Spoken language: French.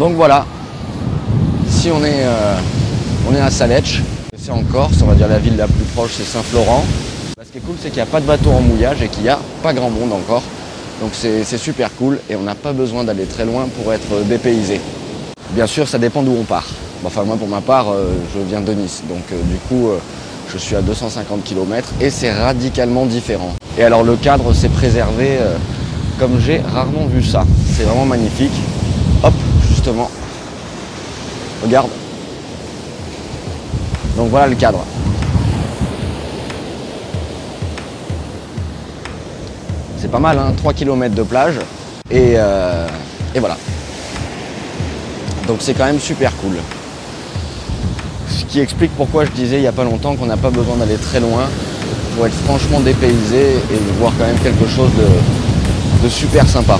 Donc voilà, si on est, euh, on est à Saletch, c'est en Corse, on va dire la ville la plus proche c'est Saint-Florent. Bah, ce qui est cool c'est qu'il n'y a pas de bateau en mouillage et qu'il n'y a pas grand monde encore. Donc c'est super cool et on n'a pas besoin d'aller très loin pour être dépaysé. Bien sûr ça dépend d'où on part. Enfin moi pour ma part euh, je viens de Nice donc euh, du coup je suis à 250 km et c'est radicalement différent. Et alors le cadre s'est préservé comme j'ai rarement vu ça. C'est vraiment magnifique. Hop, Regarde. Donc voilà le cadre. C'est pas mal, hein 3 km de plage. Et, euh, et voilà. Donc c'est quand même super cool. Ce qui explique pourquoi je disais il n'y a pas longtemps qu'on n'a pas besoin d'aller très loin pour être franchement dépaysé et voir quand même quelque chose de super sympa.